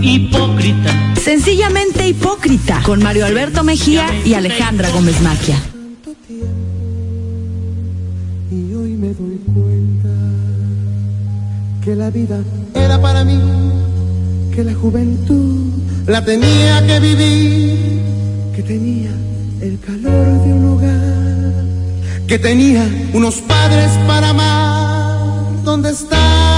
hipócrita. Sencillamente hipócrita, con Mario Alberto Mejía y Alejandra Gómez Maquia. Y hoy me doy cuenta que la vida era para mí, que la juventud la tenía que vivir, que tenía el calor de un hogar, que tenía unos padres para amar. ¿Dónde estás,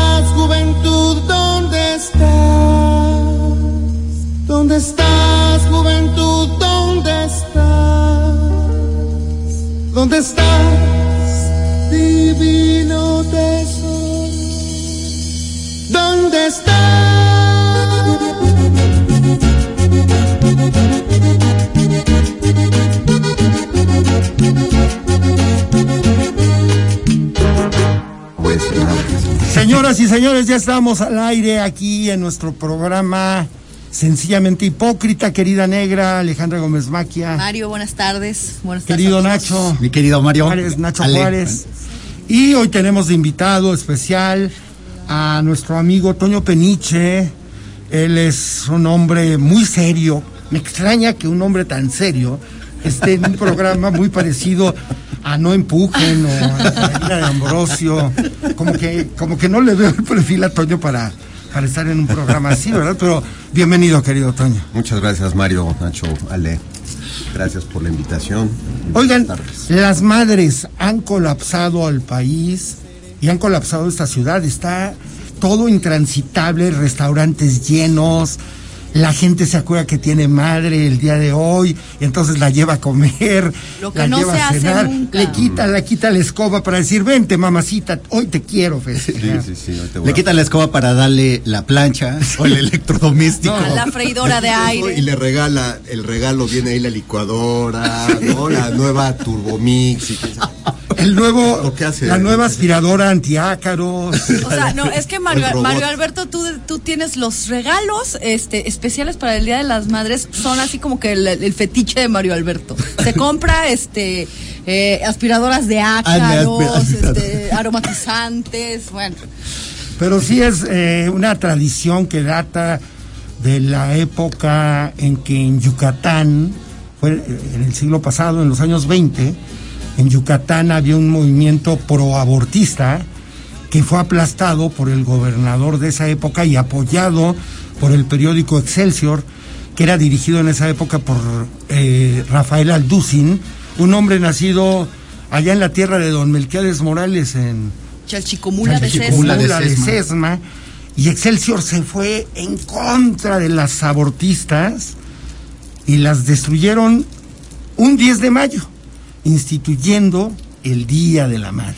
¿Dónde estás, juventud? ¿Dónde estás? ¿Dónde estás, divino tesoro? ¿Dónde Señoras y señores, ya estamos al aire aquí en nuestro programa Sencillamente Hipócrita, querida negra Alejandra Gómez Maquia. Mario, buenas tardes. Buenas tardes Querido todos. Nacho. Mi querido Mario. Juárez, Nacho Ale. Juárez. Y hoy tenemos de invitado especial a nuestro amigo Toño Peniche. Él es un hombre muy serio. Me extraña que un hombre tan serio esté en un programa muy parecido a No Empujen o a Marina de Ambrosio. Como que, como que no le veo el perfil a Toño para, para estar en un programa así, ¿verdad? Pero bienvenido, querido Toño. Muchas gracias, Mario, Nacho, Ale. Gracias por la invitación. Oigan, las madres han colapsado al país y han colapsado esta ciudad. Está todo intransitable, restaurantes llenos. La gente se acuerda que tiene madre el día de hoy y entonces la lleva a comer, Lo que la no lleva se a hace cenar, nunca. le quita, le quita la escoba para decir, vente mamacita, hoy te quiero Sí, festejar. sí, sí. hoy te voy Le a- quita la escoba para darle la plancha o el electrodoméstico. A la freidora de aire. Y le regala, el regalo viene ahí la licuadora, ¿no? La nueva Turbomix. Y quién sabe. El nuevo, Lo que hace- la nueva aspiradora antiácaros. O sea, no, es que Mario. Mario Alberto, tú, tú tienes los regalos este, especiales para el Día de las Madres, son así como que el, el fetiche de Mario Alberto. Se compra este eh, aspiradoras de ácaros, aspiradoras. este, aromatizantes, bueno. Pero sí es eh, una tradición que data de la época en que en Yucatán, fue eh, en el siglo pasado, en los años 20, en Yucatán había un movimiento proabortista que fue aplastado por el gobernador de esa época y apoyado por el periódico Excelsior, que era dirigido en esa época por eh, Rafael Alducin, un hombre nacido allá en la tierra de don Melquiades Morales en, Chalchicomula de Chalchicomula César. de de Sesma. Sesma. Y Excelsior se fue en contra de las abortistas y las destruyeron un 10 de mayo, instituyendo el Día de la Madre,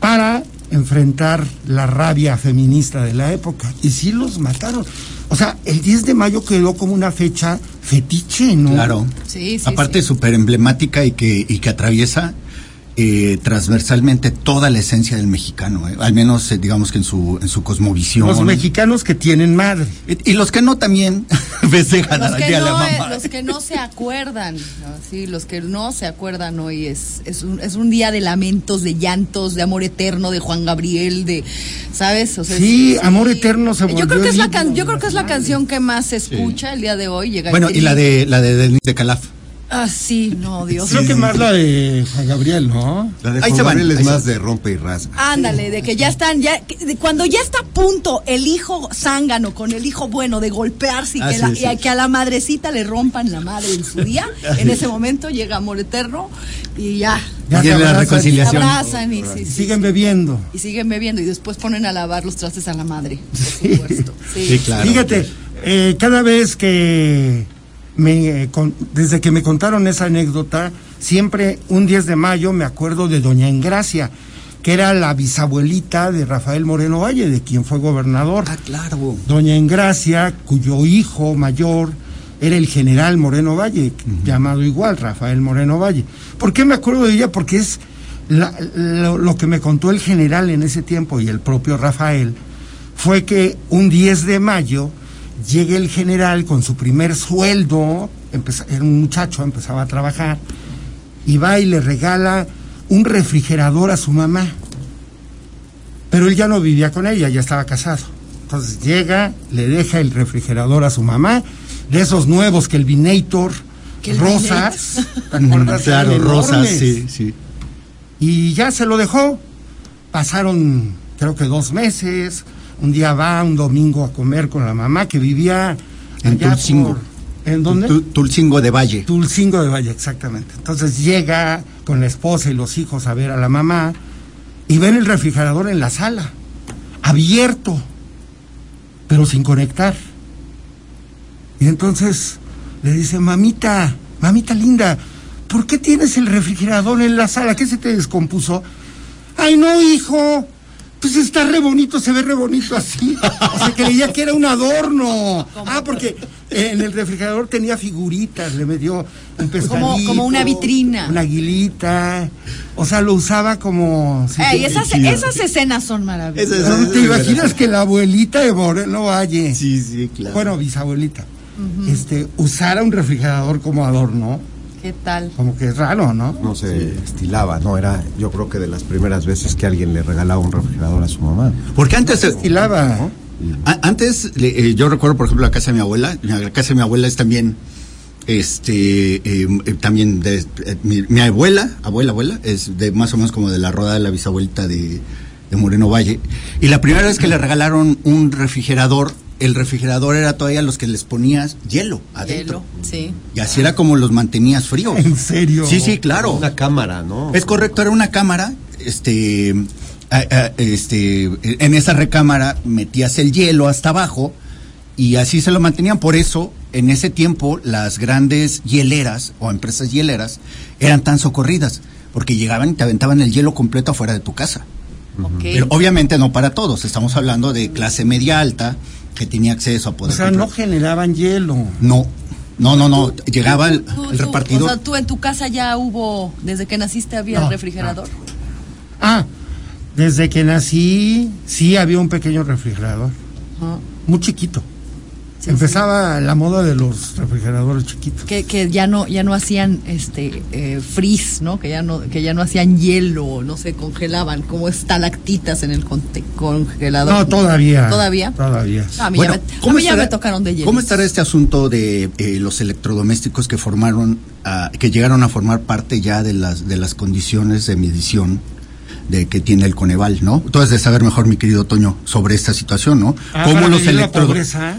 para enfrentar la rabia feminista de la época. Y sí los mataron. O sea, el 10 de mayo quedó como una fecha fetiche, ¿no? Claro. Sí, sí, Aparte sí. súper emblemática y que, y que atraviesa eh, transversalmente toda la esencia del mexicano, eh, al menos eh, digamos que en su, en su cosmovisión. Los mexicanos que tienen madre. Y, y los que no también festejan Los que, la no, eh, mamá. los que no se acuerdan, ¿no? sí, los que no se acuerdan hoy es, es, un, es un día de lamentos, de llantos, de amor eterno, de Juan Gabriel, de, ¿sabes? O sea, Sí, Amor Eterno se Yo creo que es la can- yo creo que es la canción que más se escucha el día de hoy. Llega Bueno, el y la de la de Denise de Calaf. Ah, sí, no, Dios. Creo que más la de Juan Gabriel, ¿no? La de Ahí Juan se van, Gabriel es ahí se más van. de rompe y rasga. Ándale, de que ya están, ya, de cuando ya está a punto el hijo zángano con el hijo bueno de golpearse y, Ah, que, sí, la- sí. y a, que a la madrecita le rompan la madre en su día, en ese momento llega amor eterno y ya. Ya la abrazan. Se reconciliación. abrazan y, sí, Y sí, siguen sí. bebiendo. y siguen bebiendo y después ponen a lavar los trastes a la madre, por supuesto. Sí. Sí, claro. Fíjate, eh, cada vez que me, eh, con- desde que me contaron esa anécdota, siempre un 10 de mayo me acuerdo de Doña Engracia, que era la bisabuelita de Rafael Moreno Valle, de quien fue gobernador. Ah, claro. Doña Engracia, cuyo hijo mayor era el general Moreno Valle, llamado igual, Rafael Moreno Valle. ¿Por qué me acuerdo de ella? Porque es la- lo, lo que me contó el general en ese tiempo y el propio Rafael, fue que un 10 de mayo llega el general con su primer sueldo, empeza- era un muchacho, empezaba a trabajar, y va y le regala un refrigerador a su mamá. Pero él ya no vivía con ella, ya estaba casado. Entonces llega, le deja el refrigerador a su mamá, de esos nuevos que el Vinator, rosas, ¿te acuerdas? Claro, rosas, sí, sí. Y ya se lo dejó. Pasaron, creo que dos meses. Un día va un domingo a comer con la mamá que vivía En Tulcingo. por- ¿En dónde? Tu- Tulcingo de Valle. Tulcingo de Valle, exactamente. Entonces llega con la esposa y los hijos a ver a la mamá y ven el refrigerador en la sala, abierto, pero sin conectar. Y entonces le dice, mamita, mamita linda, ¿por qué tienes el refrigerador en la sala? ¿Qué se te descompuso? Ay, no, hijo. Pues está re bonito, se ve re bonito así. O sea, creía que era un adorno. Ah, porque en el refrigerador tenía figuritas, le metió un pescadito. como una vitrina. Una aguilita. O sea, lo usaba como... sí, Ey, sí, esas, escenas son maravillosas. Esas- ¿No ¿Te imaginas que la abuelita de Moreno Valle, Sí, sí, claro. bueno, bisabuelita, este, usara un refrigerador como adorno? ¿Qué tal? Como que es raro, ¿no? No se estilaba, ¿no? Era, yo creo que de las primeras veces que alguien le regalaba un refrigerador a su mamá. Porque antes, Estilaba. a- antes le- eh, yo recuerdo, por ejemplo, la casa de mi abuela. La casa de mi abuela es también, este, eh, eh, también de, eh, mi, mi abuela, abuela, abuela, es de más o menos como de la roda de la bisabuelita de, de Moreno Valle. Y la primera vez que le regalaron un refrigerador, el refrigerador era todavía los que les ponías hielo adentro. Hielo, sí. Y así era como los mantenías fríos. ¿En serio? Sí, sí, claro. Una cámara, ¿no? Es correcto, era una cámara, este, este, en esa recámara metías el hielo hasta abajo y así se lo mantenían. Por eso, en ese tiempo, las grandes hieleras o empresas hieleras eran tan socorridas, porque llegaban y te aventaban el hielo completo afuera de tu casa. Pero obviamente no para todos, estamos hablando de clase media alta que tenía acceso a O poder sea, no generaban hielo. no, no, no, no, llegaba el, Tú- el tú- repartidor. O sea, tú en tu casa ya hubo, desde que naciste había No, refrigerador. Ah, desde que nací, sí había un pequeño refrigerador, Ajá. muy chiquito. Sí, Empezaba la moda de los refrigeradores chiquitos. Que, que ya no ya no hacían este eh, freeze, ¿no? Que ya no que ya no hacían hielo, no se congelaban como estalactitas en el congelador. No, todavía. Todavía. Todavía. A mí, Bueno, ya, me, a mí ya me tocaron de hielo. ¿Cómo estará este asunto de eh, los electrodomésticos que formaron, ah, que llegaron a formar parte ya de las de las condiciones de medición de que tiene el Coneval, ¿no? Tú has de saber mejor, mi querido Toño, sobre esta situación, ¿no? Ah,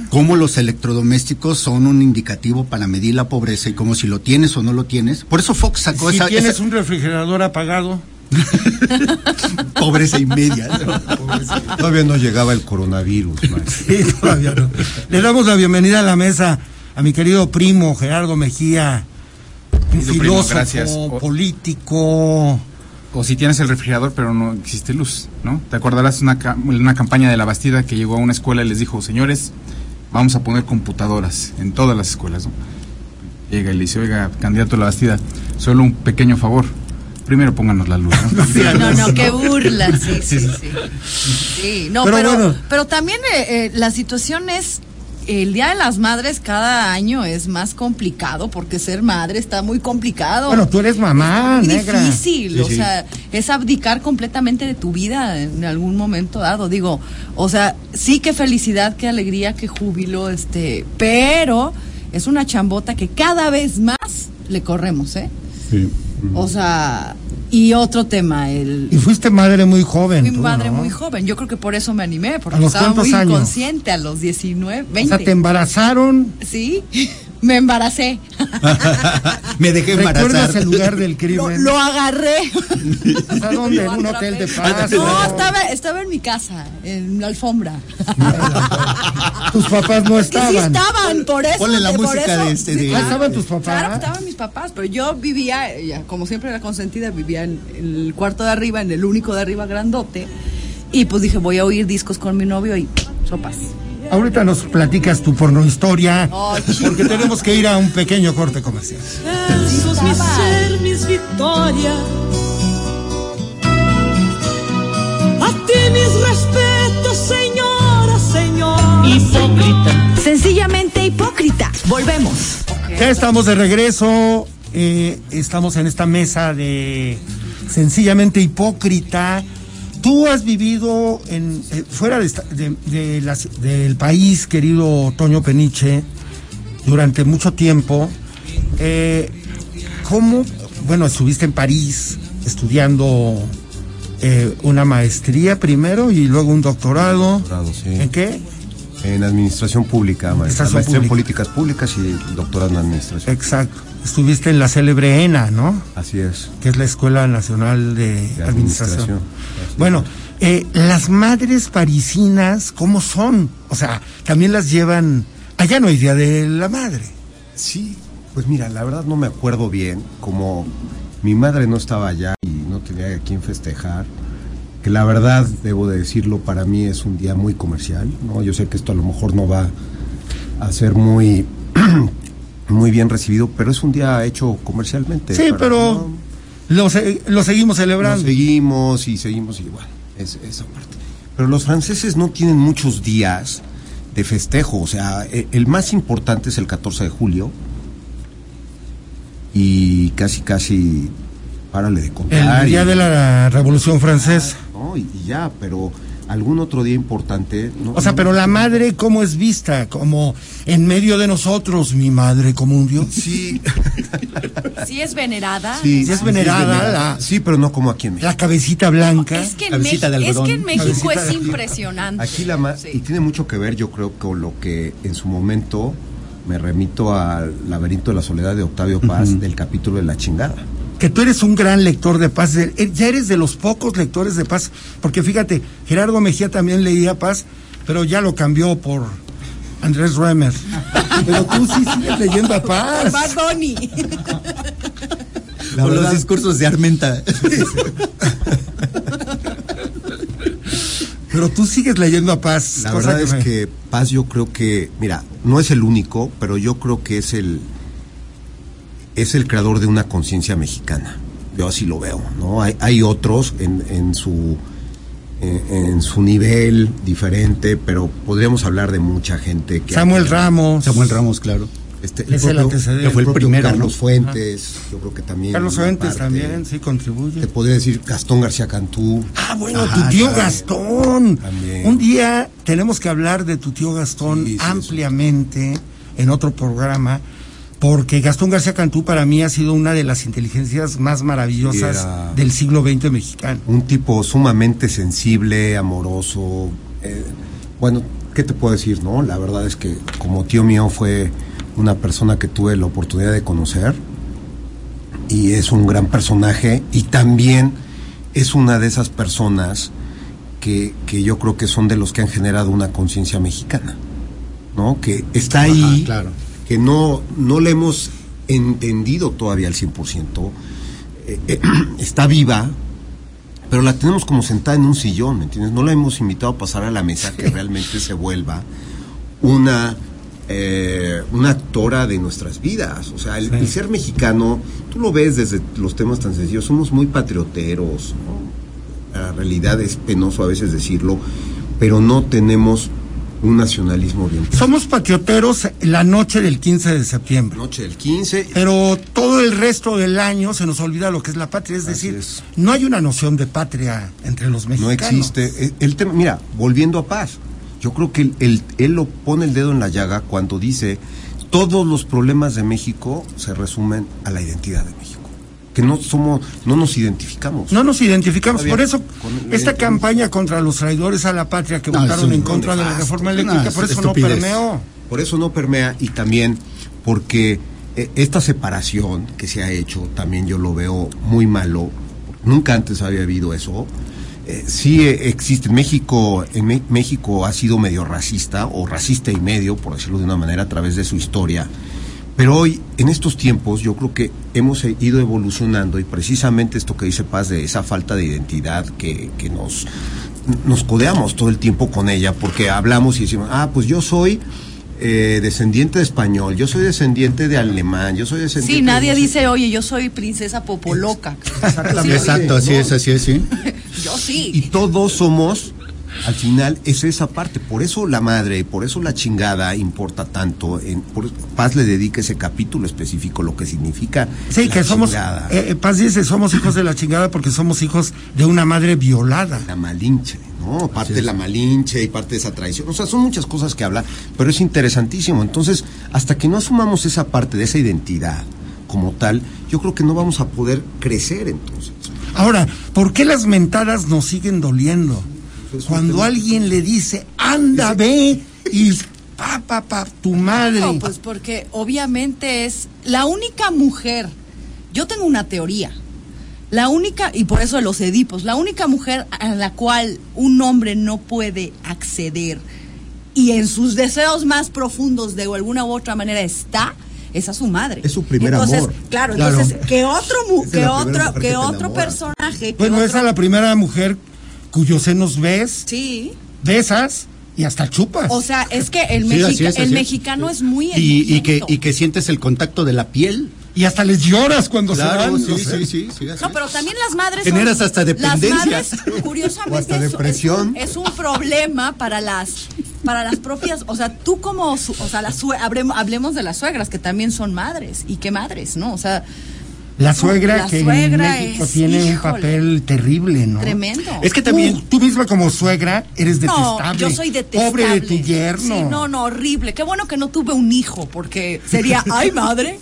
cómo los electrodomésticos son un indicativo para medir la pobreza y cómo si lo tienes o no lo tienes. Por eso Fox sacó Si esa, tienes esa un refrigerador apagado, pobreza y media. Todavía no llegaba el coronavirus. Sí, todavía no. Le damos la bienvenida a la mesa a mi querido primo Gerardo Mejía, un primo, filósofo, político. O si tienes el refrigerador pero no existe luz, ¿no? ¿Te acordarás una, una campaña de la Bastida que llegó a una escuela y les dijo, señores, vamos a poner computadoras en todas las escuelas, ¿no? Llega y le dice, oiga, candidato a la Bastida, solo un pequeño favor, primero pónganos la luz, ¿no? Sí, no, no, qué burla, sí, sí, sí. Sí, no, Pero pero, pero, bueno. también eh, eh, la situación es, el Día de las Madres cada año es más complicado porque ser madre está muy complicado. Bueno, tú eres mamá, muy negra. difícil, Sí, o sí. sea, es abdicar completamente de tu vida en algún momento dado. Digo, o sea, sí que felicidad, qué alegría, qué júbilo, este, pero es una chambota que cada vez más le corremos, ¿eh? O sea, y otro tema, el Y fuiste madre muy joven. Fui tú, madre ¿no? muy joven, yo creo que por eso me animé, porque ¿A los estaba muy años? inconsciente a los 19, O 20. sea, te embarazaron. Sí, me embaracé. Me dejé ¿Recuerdas embarazar. el lugar del Lo, crimen? lo agarré. ¿A dónde? ¿En un hotel de paz? No, estaba, estaba en mi casa, en la alfombra. Tus papás no sí estaban. estaban, por eso. Ponle la música eso- de este de- claro. Ah, ¿estaban tus papás? Claro, estaban mis papás, pero yo vivía, ya, como siempre era consentida, vivía en el cuarto de arriba, en el único de arriba grandote. Y pues dije, voy a oír discos con mi novio y sopas. Ahorita nos platicas tu porno historia, porque tenemos que ir a un pequeño corte comercial. Sos mi ser, mis victorias. A ti mis respetos, señora, señor. Hipócrita. Sencillamente hipócrita. Volvemos. Ya estamos de regreso. eh, estamos en esta mesa de sencillamente hipócrita. Tú has vivido en, eh, fuera de esta- de- de las- del país, querido Toño Peniche, durante mucho tiempo. Eh, ¿Cómo? Bueno, estuviste en París estudiando eh, una maestría primero y luego un doctorado. Doctorado, sí. ¿En qué? En administración pública, maestra. Administración Maestría en políticas públicas y doctorado en administración. Exacto. Estuviste en la célebre ENA, ¿no? Así es. que es la Escuela Nacional de, De Administración. Administración. Bueno, eh, las madres parisinas, ¿cómo son? O sea, también las llevan... Allá no hay Día de la Madre. Sí, pues mira, la verdad no me acuerdo bien, como mi madre no estaba allá y no tenía a quién festejar, que la verdad, debo de decirlo, para mí es un día muy comercial, ¿no? Yo sé que esto a lo mejor no va a ser muy, muy bien recibido, pero es un día hecho comercialmente. Sí, pero lo, lo seguimos celebrando. seguimos y seguimos bueno, es, esa parte. Pero los franceses no tienen muchos días de festejo, o sea, e- el más importante es el 14 de julio y casi casi párale de contar. El Día y- de la Revolución Francesa. ¿no? y, y ya, pero algún otro día importante. no- O sea, pero la madre, ¿cómo es vista? Como en medio de nosotros, mi madre como un dios. Sí, Sí es venerada. sí, Sí es sí, venerada la- Sí, pero no como aquí en México. La cabecita blanca. Es que, Cabecita de es que en México Cabecita es impresionante. Aquí la más, Sí. y tiene mucho que ver, yo creo, con lo que en su momento me remito al laberinto de la soledad de Octavio Paz del capítulo de la chingada. Que tú eres un gran lector de Paz, eh, ya eres de los pocos lectores de Paz, porque fíjate, Gerardo Mejía también leía Paz, pero ya lo cambió por Andrés Remer. Pero tú sí sigues leyendo a Paz. Por los discursos de Armenta. Pero tú sigues leyendo a Paz. La verdad es me- que Paz yo creo que, mira, no es el único, pero yo creo que es el es el creador de una conciencia mexicana. Yo así lo veo, ¿no? Hay, hay otros en, en su en, en su nivel diferente, pero podríamos hablar de mucha gente que Samuel Ramos. Samuel Ramos, claro. Este, Es el antecedente. que fue el primero, Carlos ¿no? Fuentes, yo creo que también. Carlos Fuentes parte. también, sí, contribuye. Te podría decir Gastón García Cantú. Ah, bueno, Ajá, tu tío. Gastón. También. Un día tenemos que hablar de tu tío Gastón Sí, sí, ampliamente en otro programa, porque Gastón García Cantú para mí ha sido una de las inteligencias más maravillosas era- del siglo XX mexicano. Un tipo sumamente sensible, amoroso. eh, bueno, ¿qué te puedo decir, no? La verdad es que como tío mío fue una persona que tuve la oportunidad de conocer y es un gran personaje y también es una de esas personas que, que yo creo que son de los que han generado una conciencia mexicana, ¿no? Que está ahí, claro. Que no, no le hemos entendido todavía al 100%, eh, eh, está viva, pero la tenemos como sentada en un sillón, ¿me entiendes? No la hemos invitado a pasar a la mesa que realmente se vuelva una eh, una actora de nuestras vidas. O sea, el, el ser mexicano, tú lo ves desde los temas tan sencillos, somos muy patrioteros, ¿no? La realidad es penoso a veces decirlo, pero no tenemos un nacionalismo bien. Somos patrioteros la noche del 15 de septiembre. Noche del 15, Pero todo el resto del año se nos olvida lo que es la patria, es Así decir, es. no hay una noción de patria entre los no mexicanos. existe. El, el tema, mira, volviendo a paz, yo creo que él lo pone el dedo en la llaga cuando dice todos los problemas de México se resumen a la identidad de México. Que no somos, no nos identificamos. No nos identificamos, por eso Con- esta eh, campaña contra los traidores a la patria que No, votaron en contra de la reforma eléctrica, por eso no permeó. Por eso no permea y también porque eh, esta separación que se ha hecho, también yo lo veo muy malo. Nunca antes había habido eso. Eh, sí eh, existe. México, en México ha sido medio racista o racista y medio, por decirlo de una manera, a través de su historia. Pero hoy, en estos tiempos, yo creo que hemos eh, ido evolucionando y precisamente esto que dice Paz de esa falta de identidad que, que nos, nos codeamos todo el tiempo con ella, porque hablamos y decimos, ah, pues yo soy eh, descendiente de español, yo soy descendiente de alemán, yo soy descendiente Sí, nadie dice, oye, yo soy princesa popoloca. Exactamente. Exacto, así es, así es, sí. Yo Y sí. todos somos Al final es esa parte, por eso la madre, por eso la chingada importa tanto. En, por, Paz le dedica ese capítulo específico, lo que significa. Sí, la que somos, eh, eh, Paz dice, somos hijos de la chingada porque somos hijos de una madre violada. la malinche, ¿no? Parte de la malinche y parte de esa traición. O sea, son muchas cosas que habla, pero es interesantísimo. Entonces, hasta que no asumamos esa parte de esa identidad como tal, yo creo que no vamos a poder crecer entonces. Ahora, ¿por qué las mentadas nos siguen doliendo? Cuando alguien le dice, anda, ve, y pa, pa, pa, tu madre. No, pues porque obviamente es la única mujer. Yo tengo una teoría. La única, y por eso los edipos, la única mujer a la cual un hombre no puede acceder y en sus deseos más profundos de alguna u otra manera está, es a su madre. Es su primer entonces, amor. Claro, Claro. entonces que otro que otro mujer que que otro personaje, otro- esa es la primera mujer cuyos senos ves, Sí. besas y hasta chupas. O sea, es que el, Sí, mexica- así es, el así mexicano es muy Y, y que, y que sientes el contacto de la piel. y hasta les lloras cuando se van. sí, o sea. sí, sí, sí, No, pero también las madres. Generas son- hasta dependencia. Las madres, curiosamente, O hasta es- depresión. Es, un, es un problema para las para las propias. O sea, tú como. su- o sea, las hablemos de las suegras, que también son madres. ¿Y qué madres, no? O sea, La suegra La que suegra en México es, tiene un papel terrible, ¿no? tremendo. Es que también- Tú, tú misma como suegra eres No, detestable. yo soy detestable. Pobre de tu yerno. Sí, no, no, horrible. Qué bueno que no tuve un hijo, porque sería, ay, madre.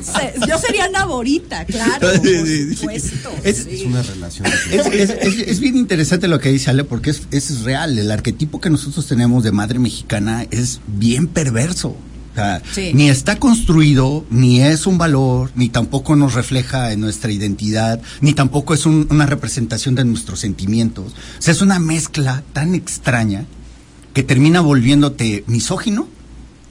Sería- yo sería Naborita, claro, por supuesto. Es- sí. Es una relación. Es, es- es- es bien interesante lo que dice Ale porque es, es real. El arquetipo que nosotros tenemos de madre mexicana es bien perverso. O sea, Sí. Ni está construido, ni es un valor, ni tampoco nos refleja en nuestra identidad, ni tampoco es un- una representación de nuestros sentimientos. O sea, es una mezcla tan extraña que termina volviéndote misógino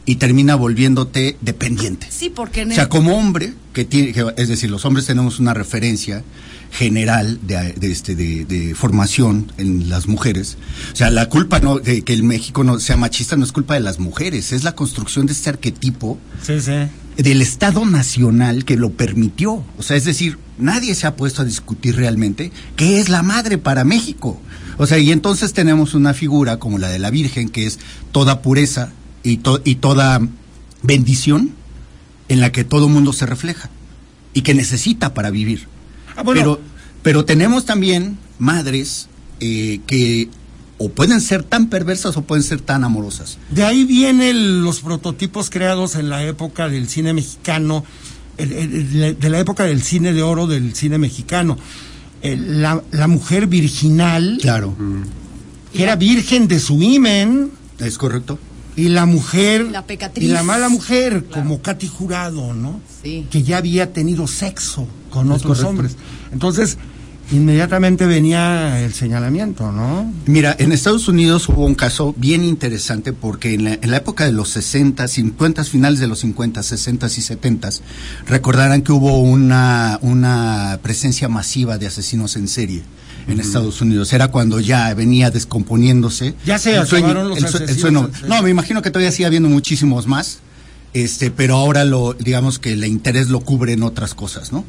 y termina volviéndote dependiente. Sí, porque en O sea, como hombre, que tiene, que- es decir, los hombres tenemos una referencia general de, de este, de, de formación en las mujeres. O sea, la culpa no de que el México no sea machista no es culpa de las mujeres, es la construcción de este arquetipo Sí, sí. del Estado Nacional que lo permitió. O sea, es decir, nadie se ha puesto a discutir realmente qué es la madre para México. O sea, y entonces tenemos una figura como la de la Virgen, que es toda pureza y, to- y toda bendición en la que todo mundo se refleja y que necesita para vivir. Ah, bueno. Pero, pero tenemos también madres eh, que o pueden ser tan perversas o pueden ser tan amorosas. De ahí vienen los prototipos creados en la época del cine mexicano, el- el- el- de la época del cine de oro del cine mexicano. El- La, la mujer virginal, Claro, que era virgen de su imen, es correcto. y la mujer, La pecatriz. y la mala mujer, como Katy Jurado, ¿no? Sí. Que ya había tenido sexo con otros hombres. Entonces, inmediatamente venía el señalamiento, ¿no? Mira, en Estados Unidos hubo un caso bien interesante porque en la, en la época de los 60, 50, finales de los 50, 60 y 70, recordarán que hubo una, una presencia masiva de asesinos en serie en Estados Unidos. Era cuando ya venía descomponiéndose. Ya se el sueño- los el sueño-. No, me imagino que todavía sigue habiendo muchísimos más, este, pero ahora lo, digamos que el interés lo cubre en otras cosas, ¿no?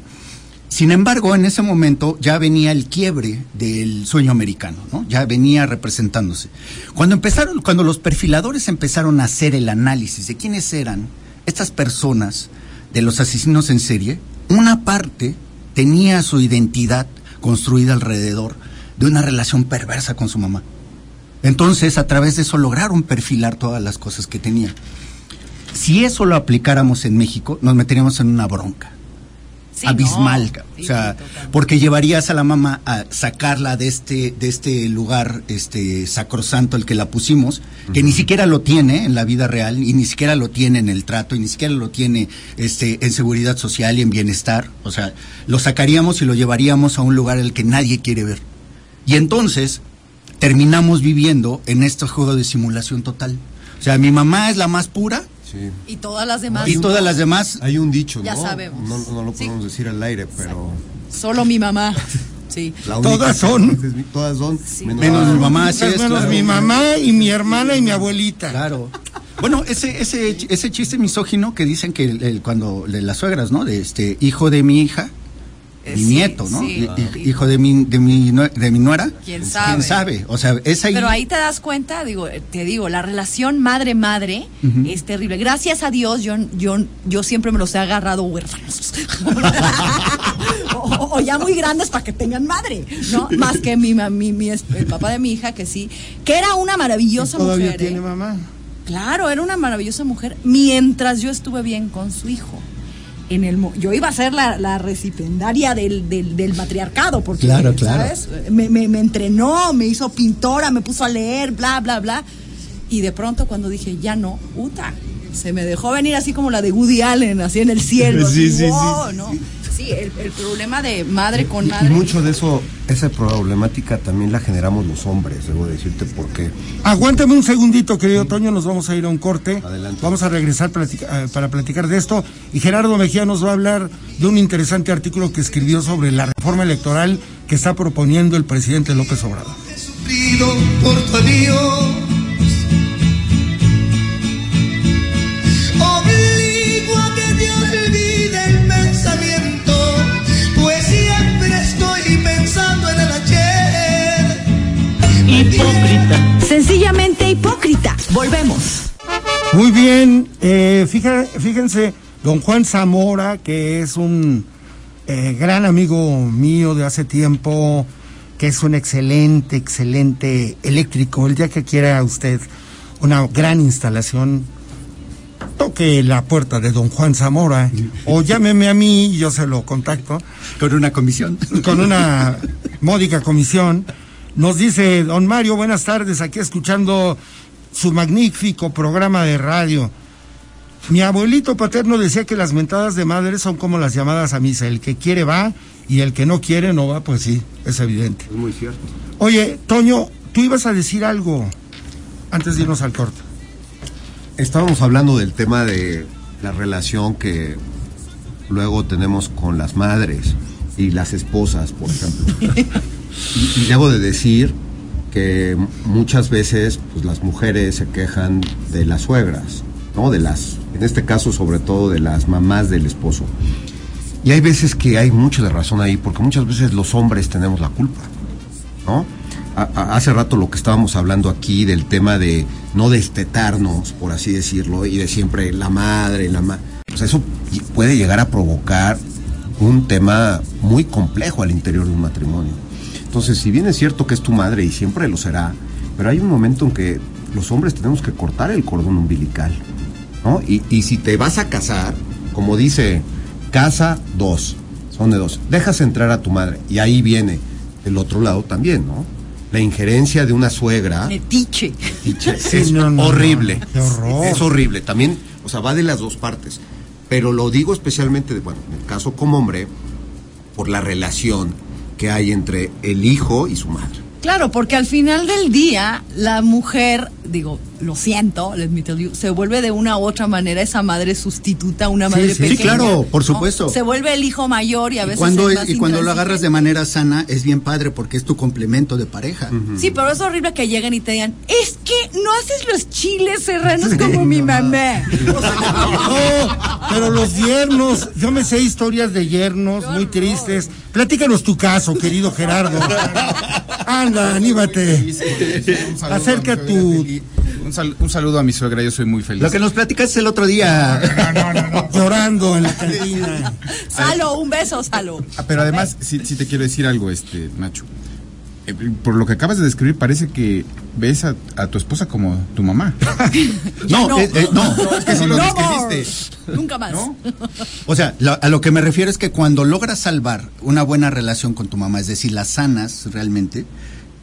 Sin embargo, en ese momento ya venía el quiebre del sueño americano, ¿no? Ya venía representándose. Cuando empezaron, cuando los perfiladores empezaron a hacer el análisis de quiénes eran estas personas de los asesinos en serie, una parte tenía su identidad construida alrededor de una relación perversa con su mamá. Entonces, a través de eso lograron perfilar todas las cosas que tenía. Si eso lo aplicáramos en México, nos meteríamos en una bronca Sí, abismal, no. ca- Sí, o sea, sí, porque llevarías a la mamá a sacarla de este de este lugar este sacrosanto el que la pusimos, que ni siquiera lo tiene en la vida real y ni siquiera lo tiene en el trato y ni siquiera lo tiene este en seguridad social y en bienestar, o sea, lo sacaríamos y lo llevaríamos a un lugar al que nadie quiere ver. Y entonces terminamos viviendo en este juego de simulación total. O sea, mi mamá es la más pura Sí. Y todas las demás. y todas las demás Hay un dicho, ¿no? Ya sabemos. No, no lo Sí. podemos decir al aire, pero. Solo mi mamá. Sí. la Todas son. Todas son. menos mi mamá, es. Menos claro. mi mamá y mi hermana y mi abuelita. Claro. Bueno, ese, ese, ese chiste misógino que dicen que el- el- cuando de las suegras, ¿no? De este hijo de mi hija, Eh, mi nieto, ¿no? sí. I- i- hijo de mi, de mi, de mi nuera. ¿Quién sabe? ¿Quién sabe? O sea, es ahí. Pero ahí te das cuenta, digo, eh, te digo, la relación madre-madre es terrible. Gracias a Dios, yo, yo, yo siempre me los he agarrado huérfanos. o, o ya muy grandes para que tengan madre, ¿no? Más que mi, mi, mi el papá de mi hija, que sí, que era una maravillosa Todavía mujer. tiene ¿eh? mamá. Claro, era una maravillosa mujer mientras yo estuve bien con su hijo. En el, yo iba a ser la, la recipendaria del, del, del matriarcado, porque, Claro, claro. ¿sabes? Me, me, me entrenó, me hizo pintora, me puso a leer, bla, bla, bla. Y de pronto cuando dije, ya no, Uta, se me dejó venir así como la de Woody Allen, así en el cielo. Sí, así, sí, sí. ¿no? Sí, el, el problema de madre con madre. Y mucho de eso, esa problemática también la generamos los hombres, debo decirte por qué. Aguántame un segundito, querido Toño, nos vamos a ir a un corte. Adelante. Vamos a regresar platica- eh, para platicar de esto. Y Gerardo Mejía nos va a hablar de un interesante artículo que escribió sobre la reforma electoral que está proponiendo el presidente López Obrador. sufrido por tu adiós. Muy bien, eh, fija- fíjense, don Juan Zamora, que es un eh, gran amigo mío de hace tiempo, que es un excelente, excelente eléctrico. El día que quiera usted una gran instalación, toque la puerta de don Juan Zamora o llámeme a mí yo se lo contacto Con una comisión. con una módica comisión. Nos dice don Mario, buenas tardes, aquí escuchando su magnífico programa de radio. Mi abuelito paterno decía que las mentadas de madre son como las llamadas a misa. El que quiere va y el que no quiere no va, pues sí, es evidente. Es muy cierto. Oye, Toño, tú ibas a decir algo antes de irnos al corte. Estábamos hablando del tema de la relación que luego tenemos con las madres y las esposas, por ejemplo. y, y debo de decir que muchas veces pues, las mujeres se quejan de las suegras, ¿no? De las, en este caso sobre todo de las mamás del esposo. Y hay veces que hay mucho de razón ahí, porque muchas veces los hombres tenemos la culpa. ¿no? Hace rato lo que estábamos hablando aquí del tema de no destetarnos, por así decirlo, y de siempre la madre, la madre. Pues eso puede llegar a provocar un tema muy complejo al interior de un matrimonio. Entonces, si bien es cierto que es tu madre y siempre lo será, pero hay un momento en que los hombres tenemos que cortar el cordón umbilical, ¿no? Y, y si te vas a casar, como dice, casa dos, son de dos, dejas entrar a tu madre y ahí viene el otro lado también, ¿no? La injerencia de una suegra Metiche. Tiche, Sí, es no, no, horrible. no, qué horror. Es horrible. También, o sea, va de las dos partes. Pero lo digo especialmente, de, bueno, en el caso como hombre, por la relación que hay entre el hijo y su madre. Claro, porque al final del día, la mujer, digo, lo siento, let me tell you, se vuelve de una u otra manera esa madre sustituta, una madre sí, sí, pequeña. claro, por ¿no? supuesto. Se vuelve el hijo mayor y a Y veces cuando, más y cuando lo agarras de manera sana, es bien padre porque es tu complemento de pareja. Sí, pero es horrible que lleguen y te digan, es que no haces los chiles serranos como mi mamá. O sea, Oh, pero los yernos, yo me sé historias de yernos muy tristes. Platícanos tu caso, querido Gerardo. Anda, anímate. Acerca tu-. Un, sal- un saludo a mi suegra, yo soy muy feliz. Lo que nos platicaste el otro día. Llorando en la cantina. Salo, un beso, Salo. Ah, Pero además, sí, sí te quiero decir algo, este, Nacho. Eh, por lo que acabas de describir, parece que ves a, a tu esposa como tu mamá. No, no. eh, eh, no. No, es que sí lo No describiste. Nunca más. ¿No? O sea, lo- a lo que me refiero es que cuando logras salvar una buena relación con tu mamá, es decir, la sanas realmente,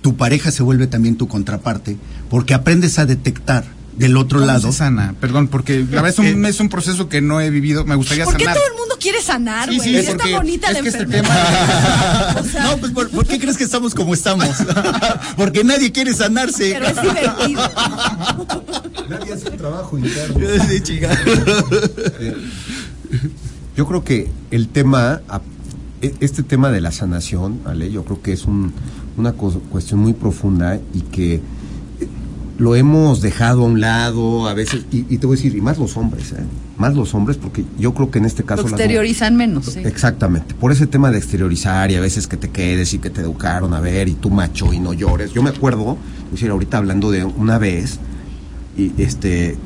tu pareja se vuelve también tu contraparte, porque aprendes a detectar del otro ¿Cómo lado. se sana? Perdón, porque la verdad es un, es un proceso que no he vivido. Me gustaría ¿Por qué sanar. todo el mundo quiere sanar, güey? sí, Está porque bonita es la que este enfermedad. O sea, No, pues ¿por, por qué crees que estamos como estamos? porque nadie quiere sanarse. pero es divertido. Nadie hace el trabajo interno. Sí, chica. Yo creo que el tema, e- este tema de la sanación, ¿vale? Yo creo que es un- una cuestión muy profunda y que eh, lo hemos dejado a un lado a veces, y, y te voy a decir, y más los hombres, ¿eh? más los hombres, porque yo creo que en este caso... Lo las exteriorizan menos, sí. Exactamente, por ese tema de exteriorizar y a veces que te quedes y que te educaron a ver y tú macho y no llores. Yo me acuerdo, voy a decir, ahorita hablando de una vez, y este,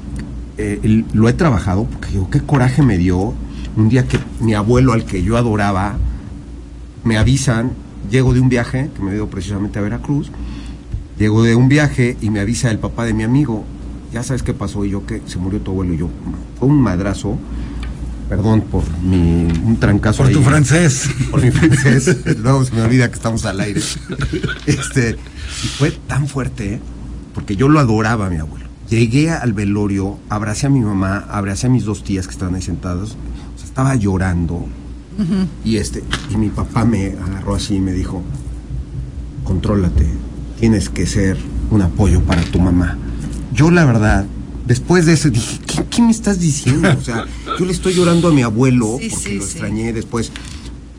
eh, lo he trabajado porque digo, qué coraje me dio un día que mi abuelo al que yo adoraba, me avisan, llego de un viaje, que me dio precisamente a Veracruz, llego de un viaje y me avisa el papá de mi amigo, ya sabes qué pasó y yo que se murió tu abuelo y yo, fue un madrazo, perdón por mi, un trancazo Por ahí. tu francés. Por mi francés, luego se me olvida que estamos al aire. Este, y fue tan fuerte, ¿eh? porque yo lo adoraba a mi abuelo. Llegué al velorio, abracé a mi mamá, abracé a mis dos tías que estaban ahí sentadas, o sea, estaba llorando. Y este, y mi papá me agarró así y me dijo, contrólate, tienes que ser un apoyo para tu mamá. Yo la verdad, después de eso dije, ¿qué, qué me estás diciendo? O sea, yo le estoy llorando a mi abuelo Sí, porque sí, lo sí. extrañé después.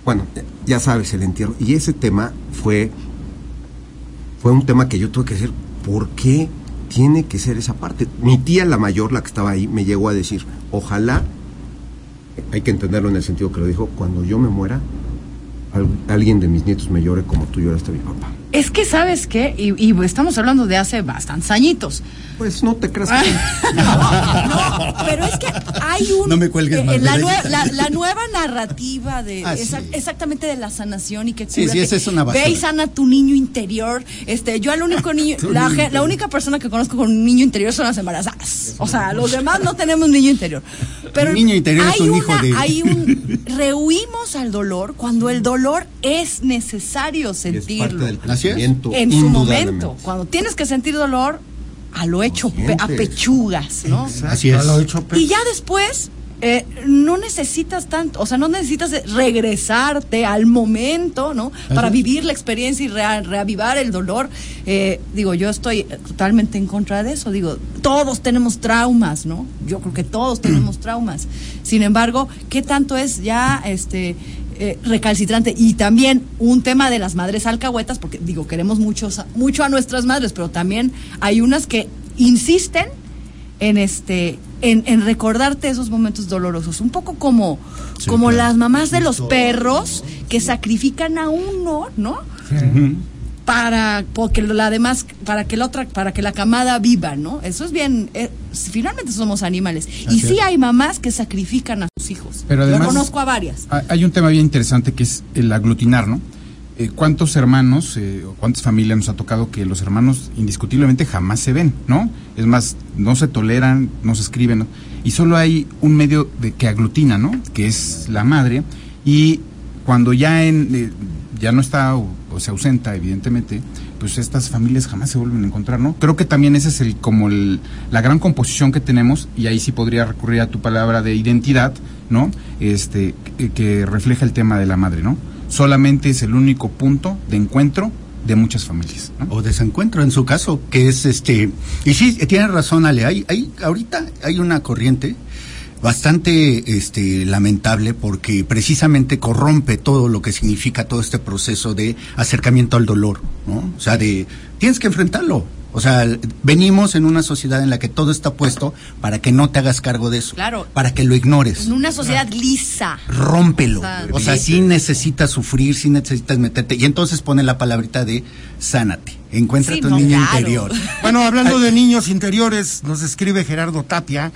Bueno, ya sabes, el entierro. Y ese tema fue, fue un tema que yo tuve que decir, ¿por qué tiene que ser esa parte? Mi tía, la mayor, la que estaba ahí, me llegó a decir, ojalá, hay que entenderlo en el sentido que lo dijo, cuando yo me muera, al- alguien de mis nietos me llore como tú lloraste a mi papá. Es que, ¿sabes qué? Y, y estamos hablando de hace bastantes añitos. Pues no te creas que... no, pero es que hay un... No me cuelgues eh, más, la, nue- la- la nueva narrativa de Ah, esa- sí. exactamente de la sanación y que Sí, cura, sí, que esa es una basura. Ve y sana tu niño interior. Este, yo al único niño, la, única persona que conozco con un niño interior son las embarazadas. O sea, los demás no tenemos niño interior. Pero El niño interior es hay un hijo una- de- Hay un rehuimos al dolor cuando el dolor es necesario Es parte sentirlo del en su momento. Cuando tienes que sentir dolor, a lo hecho, pe- a pechugas, ¿no? Así es. A lo hecho pe- Y ya después, eh, no necesitas tanto, o sea, no necesitas regresarte al momento, ¿no? Para vivir la experiencia y rea- reavivar el dolor. Eh, digo, yo estoy totalmente en contra de eso. Digo, todos tenemos traumas, ¿no? Yo creo que todos tenemos traumas. Sin embargo, ¿qué tanto es ya este eh, recalcitrante? Y también un tema de las madres alcahuetas, porque digo, queremos muchos, mucho a nuestras madres, pero también hay unas que insisten en este en, en recordarte esos momentos dolorosos un poco como como las mamás de los perros que sacrifican a uno no para porque la demás para que la otra para que la camada viva no eso es bien eh, finalmente somos animales y sí hay mamás que sacrifican a sus hijos Pero yo además- conozco a varias Ha- Hay un tema bien interesante que es el aglutinar, ¿no? Eh, ¿Cuántos hermanos eh, o cuántas familias nos ha tocado que los hermanos indiscutiblemente jamás se ven, ¿no? Es más, no se toleran, no se escriben, ¿no? y solo hay un medio de que aglutina, ¿no? Que es la madre, y cuando ya en ya no está se ausenta, evidentemente, pues estas familias jamás se vuelven a encontrar, ¿no? Creo que también ese es el como el- la gran composición que tenemos y ahí sí podría recurrir a tu palabra de identidad, ¿no? Este que, que refleja el tema de la madre, ¿no? Solamente es el único punto de encuentro de muchas familias, ¿no? o desencuentro en su caso, que es este, y sí, tiene razón Ale, hay, hay, ahorita hay una corriente bastante este, lamentable porque precisamente corrompe todo lo que significa todo este proceso de acercamiento al dolor, ¿no? O sea, de, tienes que enfrentarlo. O sea, venimos en una sociedad en la que todo está puesto para que no te hagas cargo de eso. Claro. Para que lo ignores en una sociedad lisa rómpelo. Exacto. O sea, sí necesitas sufrir, sí necesitas meterte. Y entonces pone la palabrita de sánate. Encuentra Sí, tu no, niño claro. interior. Bueno, hablando de niños interiores, nos escribe Gerardo Tapia,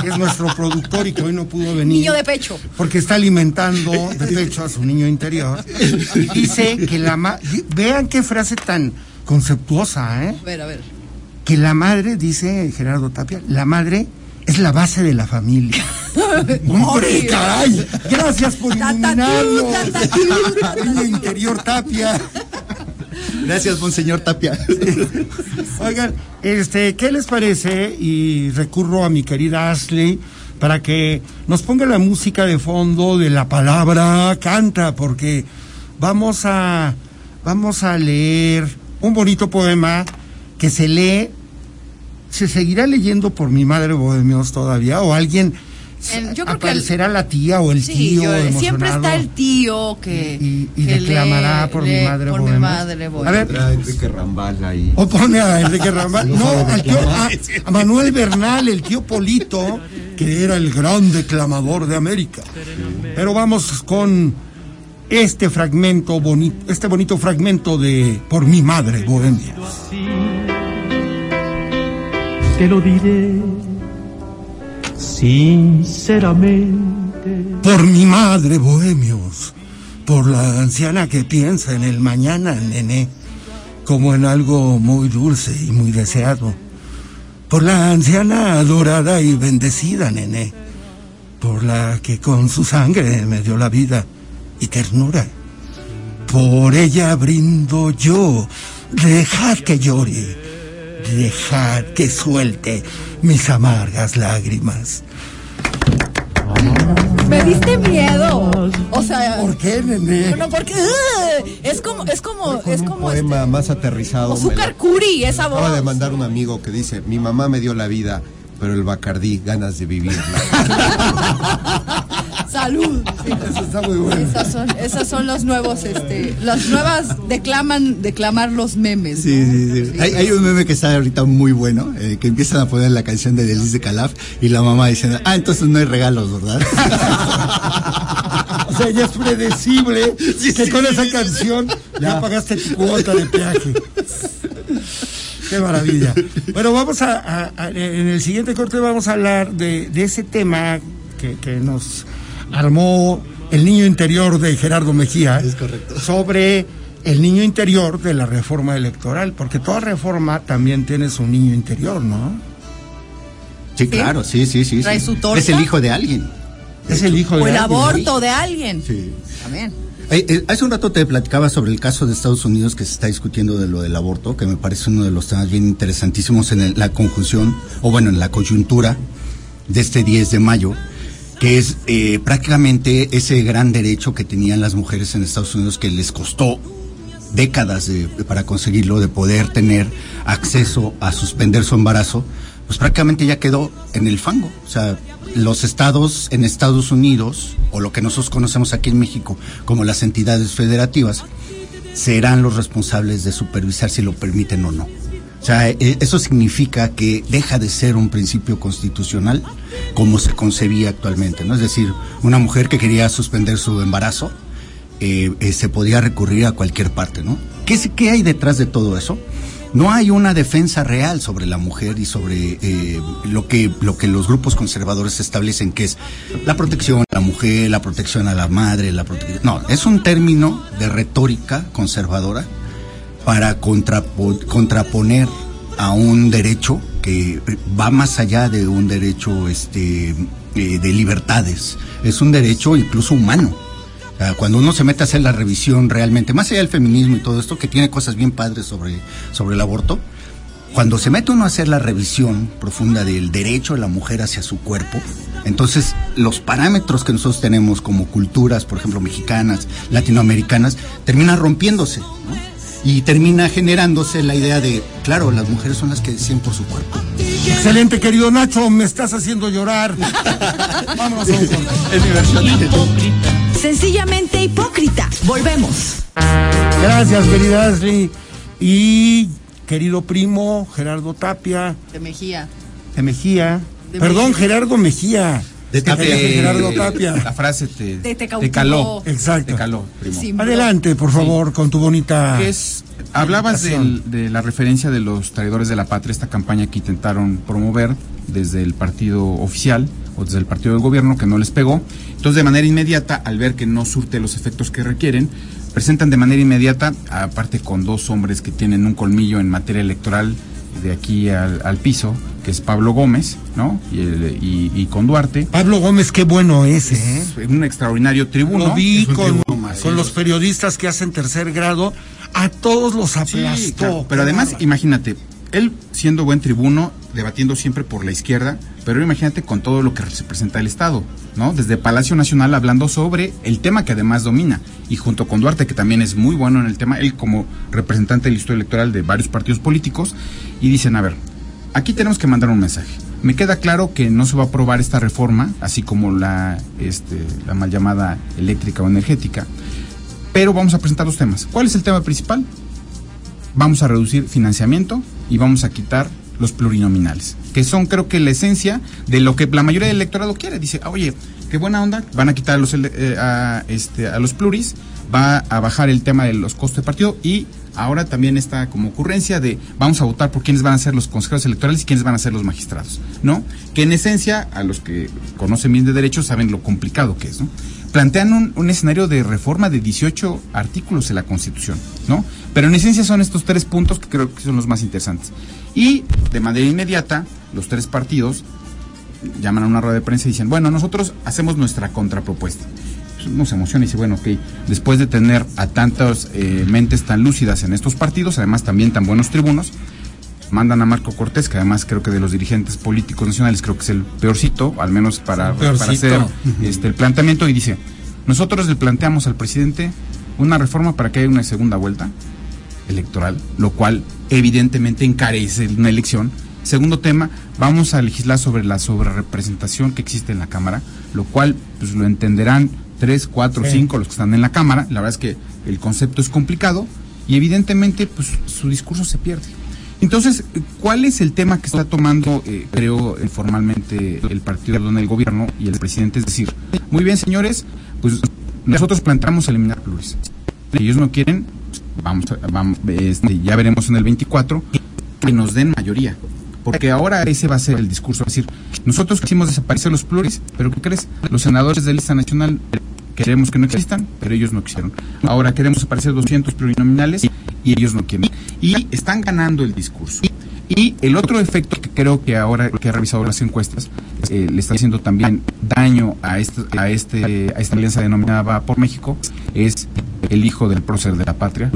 que es nuestro productor y que hoy no pudo venir. niño de pecho Porque está alimentando de pecho a su niño interior. Dice que la ma vean qué frase tan conceptuosa, ¿eh? a ver a ver Que la madre, dice Gerardo Tapia, la madre es la base de la familia. ¡Hombre, caray! Gracias por iluminarnos. Niño interior Tapia. Gracias, monseñor Tapia. Oigan, este, ¿qué les parece? Y recurro a mi querida Ashley para que nos ponga la música de fondo de la palabra canta, porque vamos a vamos a leer un bonito poema que se lee, se seguirá leyendo por mi madre Bohemios todavía, o alguien En- yo creo que el- aparecerá la tía o el Sí, tío yo- siempre está el tío que, y, y que declamará le- por le- mi madre por mi madre. A ver, Era Enrique Rambal ahí. o pone a Enrique Rambal. No, al tío, a, a Manuel Bernal, el tío Polito, que era el gran declamador de América. Pero vamos con este fragmento bonito, este bonito fragmento de Por mi madre, Bohemia. Te lo diré sinceramente. Por mi madre, bohemios. Por la anciana que piensa en el mañana, nené. Como en algo muy dulce y muy deseado. Por la anciana adorada y bendecida, nené. Por la que con su sangre me dio la vida y ternura. Por ella brindo yo. Dejad que llore. Dejad que suelte mis amargas lágrimas. Me diste miedo. O sea, ¿Por qué, nené? no, porque ugh, es como es como es un como poema este, más aterrizado. azúcar curi esa Acaba voz. de mandar un amigo que dice, mi mamá me dio la vida, pero el Bacardí, ganas de vivirla. Salud. Sí. Eso está muy bueno. Esas son, esas son los nuevos, este, las nuevas declaman, declamar los memes. Sí, ¿no? sí, sí. Hay, hay un meme que está ahorita muy bueno, eh, que empiezan a poner la canción de Delis de Calaf y la mamá diciendo, ah, entonces no hay regalos, ¿verdad? O sea, ya es predecible que con esa canción ya pagaste tu cuota de peaje. Qué maravilla. Bueno, vamos a, a- a- en el siguiente corte vamos a hablar de, de ese tema que, que nos armó el niño interior de Gerardo Mejía. Es correcto. Sobre el niño interior de la reforma electoral, porque toda reforma también tiene su niño interior, ¿no? Sí, claro, sí, sí, sí. Trae sí. su torta. Es el hijo de alguien. Es el hijo de O el alguien. aborto de alguien. Sí. También. Eh, eh, hace un rato te platicaba sobre el caso de Estados Unidos que se está discutiendo de lo del aborto, que me parece uno de los temas bien interesantísimos en el- la conjunción, o bueno, en la coyuntura de este 10 de mayo, que es eh, prácticamente ese gran derecho que tenían las mujeres en Estados Unidos que les costó décadas de- para conseguirlo, de poder tener acceso a suspender su embarazo, pues prácticamente ya quedó en el fango. O sea, los estados en Estados Unidos, o lo que nosotros conocemos aquí en México como las entidades federativas, serán los responsables de supervisar si lo permiten o no. O sea, e- eso significa que deja de ser un principio constitucional como se concebía actualmente, ¿no? Es decir, una mujer que quería suspender su embarazo eh, eh, se podía recurrir a cualquier parte, ¿no? ¿Qué, ¿Qué hay detrás de todo eso? No hay una defensa real sobre la mujer y sobre eh, lo que lo que los grupos conservadores establecen, que es la protección a la mujer, la protección a la madre, la protección. No, es un término de retórica conservadora para contrapo- contraponer a un derecho que va más allá de un derecho este eh, de libertades, es un derecho incluso humano. Cuando uno se mete a hacer la revisión realmente, más allá del feminismo y todo esto, que tiene cosas bien padres sobre, sobre el aborto, cuando se mete uno a hacer la revisión profunda del derecho de la mujer hacia su cuerpo, entonces los parámetros que nosotros tenemos como culturas, por ejemplo, mexicanas, latinoamericanas, terminan rompiéndose, ¿no? Y termina generándose la idea de, claro, las mujeres son las que deciden por su cuerpo. Excelente, querido Nacho, me estás haciendo llorar. Vámonos a un. Es mi versión. Sencillamente hipócrita. Volvemos. Gracias, querida Ashley. Y querido primo Gerardo Tapia De Mejía. de Mejía. De Perdón, Mejía. Gerardo Mejía. De que Tapia. Gerardo La frase te, Te- te te cautivó. caló. Exacto. Te caló, primo. Sí, Adelante, por favor, con tu bonita. Es, hablabas del- de la referencia de los traidores de la patria, esta campaña que intentaron promover desde el partido oficial o desde el partido del gobierno que no les pegó. Entonces, de manera inmediata, al ver que no surte los efectos que requieren, presentan de manera inmediata, aparte con dos hombres que tienen un colmillo en materia electoral de aquí al, al piso, que es Pablo Gómez, ¿no? Y, el- y- y con Duarte. Pablo Gómez, qué bueno es, ¿eh? Un extraordinario tribuno. Lo vi Es con, tribuno los periodistas que hacen tercer grado. A todos los Sí, aplastó. claro, Pero además, imagínate, él siendo buen tribuno, debatiendo siempre por la izquierda, pero imagínate con todo lo que representa el Estado, ¿no? Desde Palacio Nacional hablando sobre el tema que además domina, y junto con Duarte, que también es muy bueno en el tema, él como representante del historia electoral de varios partidos políticos, y dicen, a ver, aquí tenemos que mandar un mensaje. Me queda claro que no se va a aprobar esta reforma, así como la, este, la mal llamada eléctrica o energética, pero vamos a presentar los temas. ¿Cuál es el tema principal? Vamos a reducir financiamiento y vamos a quitar los plurinominales, que son creo que la esencia de lo que la mayoría del electorado quiere. Dice, "Ah, oye, qué buena onda, van a quitar los, ele- eh, a, este, a los pluris, va a bajar el tema de los costos de partido y ahora también está como ocurrencia de vamos a votar por quiénes van a ser los consejeros electorales y quiénes van a ser los magistrados, ¿no? Que en esencia, a los que conocen bien de derecho saben lo complicado que es, ¿no? Plantean un, escenario de reforma de 18 artículos de la Constitución, ¿no? Pero en esencia son estos tres puntos que creo que son los más interesantes. Y de manera inmediata, los tres partidos llaman a una rueda de prensa y dicen, bueno, nosotros hacemos nuestra contrapropuesta. Pues Uno se emociona y dice, bueno, ok, después de tener a tantas eh, mentes tan lúcidas en estos partidos, además también tan buenos tribunos, mandan a Marco Cortés, que además creo que de los dirigentes políticos nacionales creo que es el peorcito, al menos para, peorcito. para hacer este, el planteamiento, y dice, nosotros le planteamos al presidente una reforma para que haya una segunda vuelta electoral, lo cual evidentemente encarece una elección. Segundo tema, vamos a legislar sobre la sobrerepresentación que existe en la Cámara, lo cual pues lo entenderán tres, cuatro, Sí. cinco los que están en la Cámara. La verdad es que el concepto es complicado y evidentemente pues su discurso se pierde. Entonces, ¿cuál es el tema que está tomando, eh, creo, eh, formalmente el partido perdón, el gobierno y el presidente? Es decir, muy bien, señores, pues nosotros planteamos eliminar pluris. Si ellos no quieren, vamos, vamos este, ya veremos en el 24 que nos den mayoría. Porque ahora ese va a ser el discurso. Es decir, nosotros quisimos desaparecer los pluris, pero ¿qué crees? Los senadores de lista nacional queremos que no existan, pero ellos no quisieron. Ahora queremos desaparecer 200 plurinominales y ellos no quieren. Y están ganando el discurso. Y el otro efecto que creo que ahora que he revisado las encuestas eh, le está haciendo también daño a este, a este a esta alianza denominada Va por México es el hijo del prócer de la patria,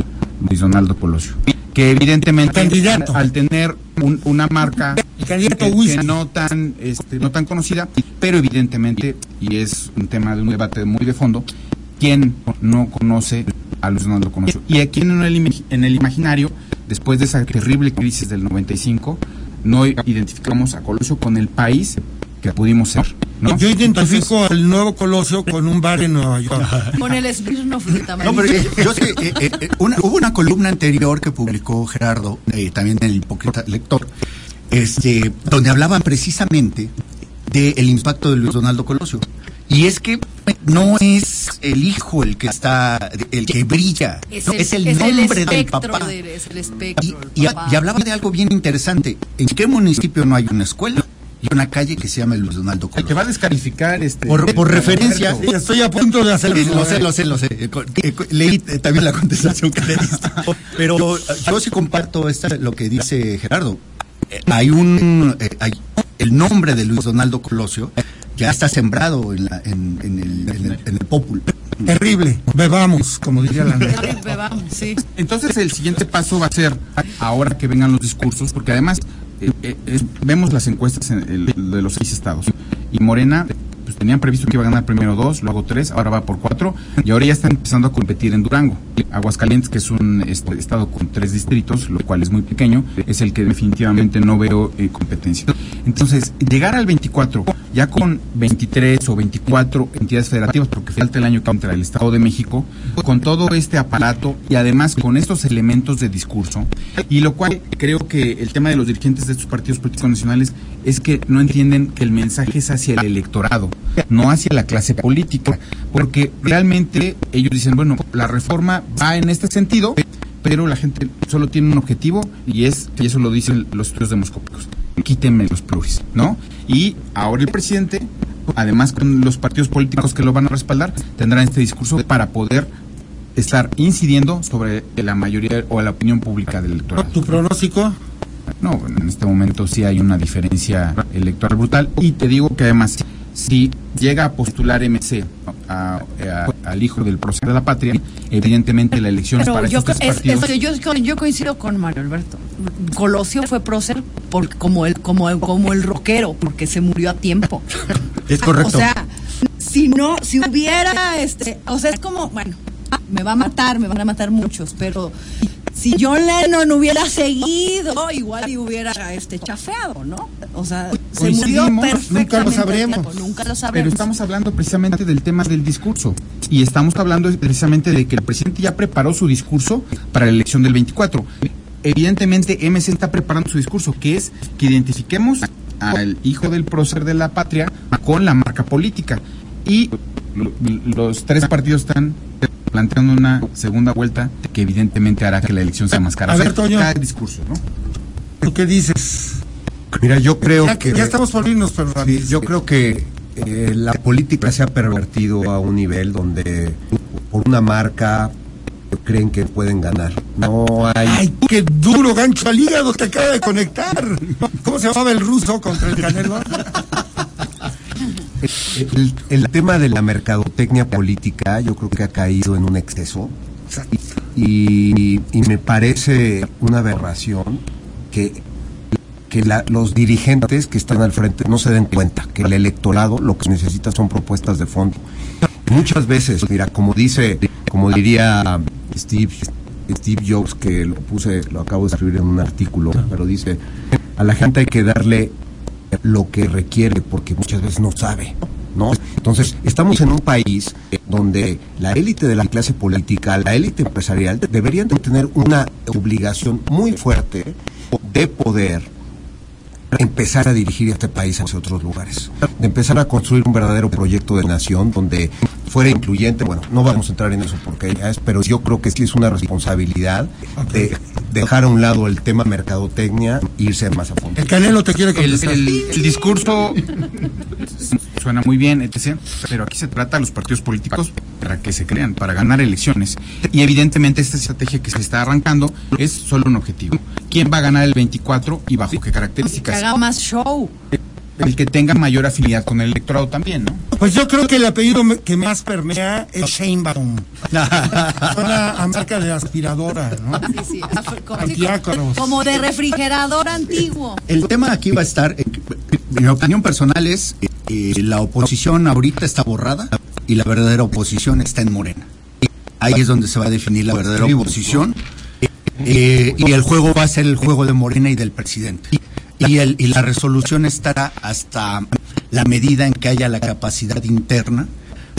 Luis Donaldo Colosio, que evidentemente Candidato. al tener un- una marca que- no tan este, no tan conocida, pero evidentemente y es un tema de un debate muy de fondo, quién no conoce a Luis Donaldo Colosio y a quién en el, en el imaginario después de esa terrible crisis del 95 no identificamos a Colosio con el país que pudimos ser, ¿no? Yo identifico al nuevo Colosio con un bar en Nueva York. Con el Smirnoff de No, pero eh, yo sé, eh, eh, eh, una- hubo una columna anterior que publicó Gerardo, eh, también en el Hipócrita Lector, este, donde hablaban precisamente del impacto de Luis Donaldo Colosio. Y es que no es el hijo el que está, el que brilla, no, es el nombre del papá. de- es el espectro Y, del y- papá. y hablaba de algo bien interesante. ¿En qué municipio no hay una escuela? Y una calle que se llama Luis Donaldo que Colosio. va a descalificar este Por- por referencia. Sí, estoy a punto de hacerlo. Eh, lo sé, lo sé, lo sé. Eh, eh, leí también la contestación que le diste. Pero yo sí comparto esta, lo que dice Gerardo. Eh, hay un. eh, hay, el nombre de Luis Donaldo Colosio ya está sembrado en, la, en, en el, en, el, en el pópulo. Terrible. Bebamos, como diría la neta. Ay, bebamos, sí. Entonces el siguiente paso va a ser, ahora que vengan los discursos, porque además eh, eh, vemos las encuestas en el- de los seis estados. Y Morena, tenían previsto que iba a ganar primero dos, luego tres, ahora va por cuatro, y ahora ya están empezando a competir en Durango. Aguascalientes, que es un este, estado con tres distritos, lo cual es muy pequeño, es el que definitivamente no veo eh, competencia. Entonces, llegar al 24, ya con 23 o 24 entidades federativas, porque falta el año que entra el Estado de México, con todo este aparato y además con estos elementos de discurso, y lo cual creo que el tema de los dirigentes de estos partidos políticos nacionales es que no entienden que el mensaje es hacia el electorado, no hacia la clase política, porque realmente ellos dicen, bueno, la reforma va en este sentido, pero la gente solo tiene un objetivo y es, y eso lo dicen los estudios demoscópicos, quítenme los pluris, ¿no? Y ahora el presidente, además con los partidos políticos que lo van a respaldar, tendrán este discurso para poder estar incidiendo sobre la mayoría o la opinión pública del electorado. ¿Tu pronóstico? No, en este momento sí hay una diferencia electoral brutal y te digo que además si llega a postular MC a- a- al hijo del prócer de la patria, evidentemente la elección es Pero para yo, estos es- partidos. es yo coincido con Mario Alberto. Colosio fue prócer por, como, el, como, el, como el rockero, porque se murió a tiempo. Es correcto. O sea, si no, si hubiera, este, o sea, es como, bueno, me va a matar, me van a matar muchos, pero si John Lennon hubiera seguido, igual y hubiera este chafeado, ¿no? O sea, Se murió nunca lo sabremos. tiempo, Nunca lo Pero estamos hablando precisamente del tema del discurso. Y estamos hablando precisamente de que el presidente ya preparó su discurso para la elección del 24. Evidentemente, MC está preparando su discurso, que es que identifiquemos al hijo del prócer de la patria con la marca política. Y lo- los tres partidos están planteando una segunda vuelta que evidentemente hará que la elección sea más cara. A ver, Toño. cada discurso, ¿no? ¿Tú qué dices? Mira, yo creo Ya, que ya estamos por irnos, pero Sí, yo creo que eh, la política se ha pervertido a un nivel donde por una marca creen que pueden ganar. No hay ¡Ay, qué duro gancho al hígado te acaba de conectar! ¿Cómo se llamaba el ruso contra el Canelo? el, el tema de la mercadotecnia política, yo creo que ha caído en un exceso y, y me parece una aberración que que la- los dirigentes que están al frente no se den cuenta que el electorado lo que necesita son propuestas de fondo. Muchas veces, mira, como dice, como diría Steve, Steve Jobs, que lo puse, lo acabo de escribir en un artículo, pero dice, a la gente hay que darle lo que requiere porque muchas veces no sabe. ¿No? Entonces, estamos en un país donde la élite de la clase política, la élite empresarial, deberían de tener una obligación muy fuerte de poder empezar a dirigir este país hacia otros lugares, de empezar a construir un verdadero proyecto de nación donde fuera incluyente, bueno, no vamos a entrar en eso porque ya es, pero yo creo que sí es una responsabilidad de dejar a un lado el tema mercadotecnia e irse más a fondo. El Canelo te quiere el, contestar. el- el discurso suena muy bien, etc. Pero aquí se trata a los partidos políticos para que se crean, para ganar elecciones. Y evidentemente esta estrategia que se está arrancando es solo un objetivo. ¿Quién va a ganar el 24 y bajo qué Que características? haga más show. El que tenga mayor afinidad con el electorado también, ¿no? Pues yo creo que el apellido que más permea es Sheinbaum. Suena a marca de aspiradora, ¿no? Sí, sí, como, de refrigerador antiguo. El tema aquí va a estar, eh, mi opinión personal es, eh, la oposición ahorita está borrada y la verdadera oposición está en Morena. Ahí es donde se va a definir la verdadera oposición. Eh, y el juego va a ser el juego de Morena y del presidente. Y, el, y la resolución estará hasta la medida en que haya la capacidad interna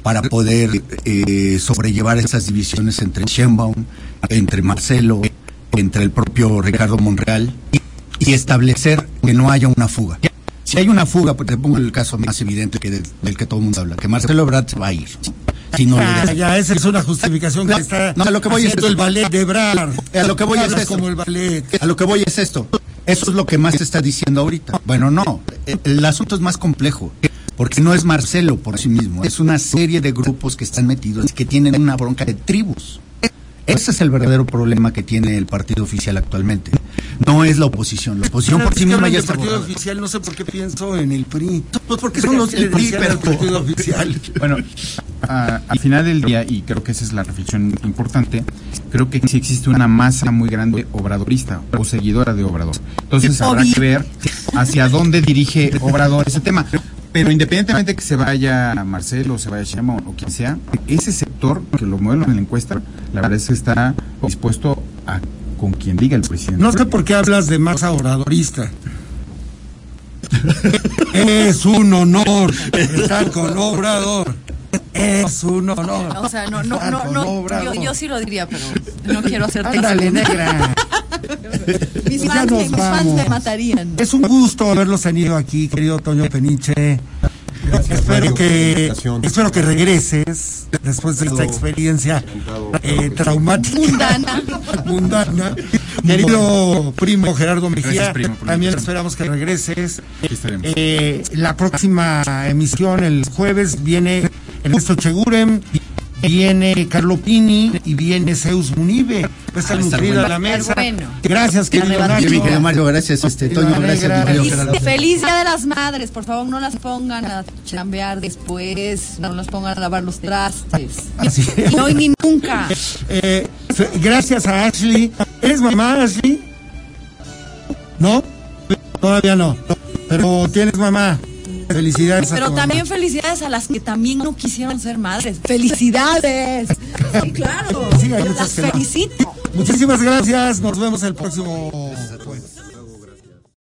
para poder eh, sobrellevar esas divisiones entre Sheinbaum, entre Marcelo, entre el propio Ricardo Monreal y establecer que no haya una fuga. Si hay una fuga, pues te pongo el caso más evidente que del, del que todo el mundo habla, que Marcelo Ebrard se va a ir. Si no lo Ah, ya, esa es una justificación que No, está no, a lo que voy es el ballet de Brar. A lo que voy es esto. como el ballet. A lo que voy es esto. Eso es lo que más se está diciendo ahorita. Bueno, no. El, el asunto es más complejo. Porque no es Marcelo por sí mismo. Es una serie de grupos que están metidos y que tienen una bronca de tribus. Ese es el verdadero problema que tiene el partido oficial actualmente. No es la oposición. La oposición por sí misma ya el partido borrada. oficial, no sé por qué pienso en el PRI. Pues porque son los el PRI, PRI, pero el partido oficial. Bueno, a- al final del día, y creo que esa es la reflexión importante, creo que sí existe una masa muy grande obradorista o seguidora de Obrador. Entonces habrá que ver hacia dónde dirige Obrador ese tema. Pero independientemente que se vaya Marcelo, se vaya Sheinbaum o quien sea, ese sector que lo mueve en la encuesta, la verdad es que está dispuesto a con quien diga el presidente. No sé por qué hablas de masa oradorista. es un honor estar con Obrador. Es un honor. O sea, no, no, no, no. Yo, yo sí lo diría, pero no quiero hacerte Ándale, negra. Mis Ya fans, nos mis fans me matarían. Es un gusto haberlos tenido aquí, querido Toño Peniche. espero por la que espero que regreses después de esta experiencia eh, traumática Mundana. mundana. Querido primo Gerardo Mejía, Gracias, primo, también esperamos que regreses. Eh, la próxima emisión, el jueves, viene Ernesto Cheguren, viene Carlo Pini y viene Zeus Munive. Va a estar nutrida la mesa. bueno. Gracias, querido. Nacho. Mario, gracias, este, Toño, gracias, Feliz, Día de las Madres, por favor, no las pongan a chambear después, no las pongan a lavar los trastes. Así es. Ni hoy ni nunca. Eh, gracias a Ashley. ¿Eres mamá, Ashley? ¿No? Todavía no. Pero tienes mamá. Felicidades Pero también mamá. felicidades a las que también no quisieron ser madres. ¡Felicidades! Sí, claro. Sí, las felicito. Muchísimas gracias. Nos vemos el próximo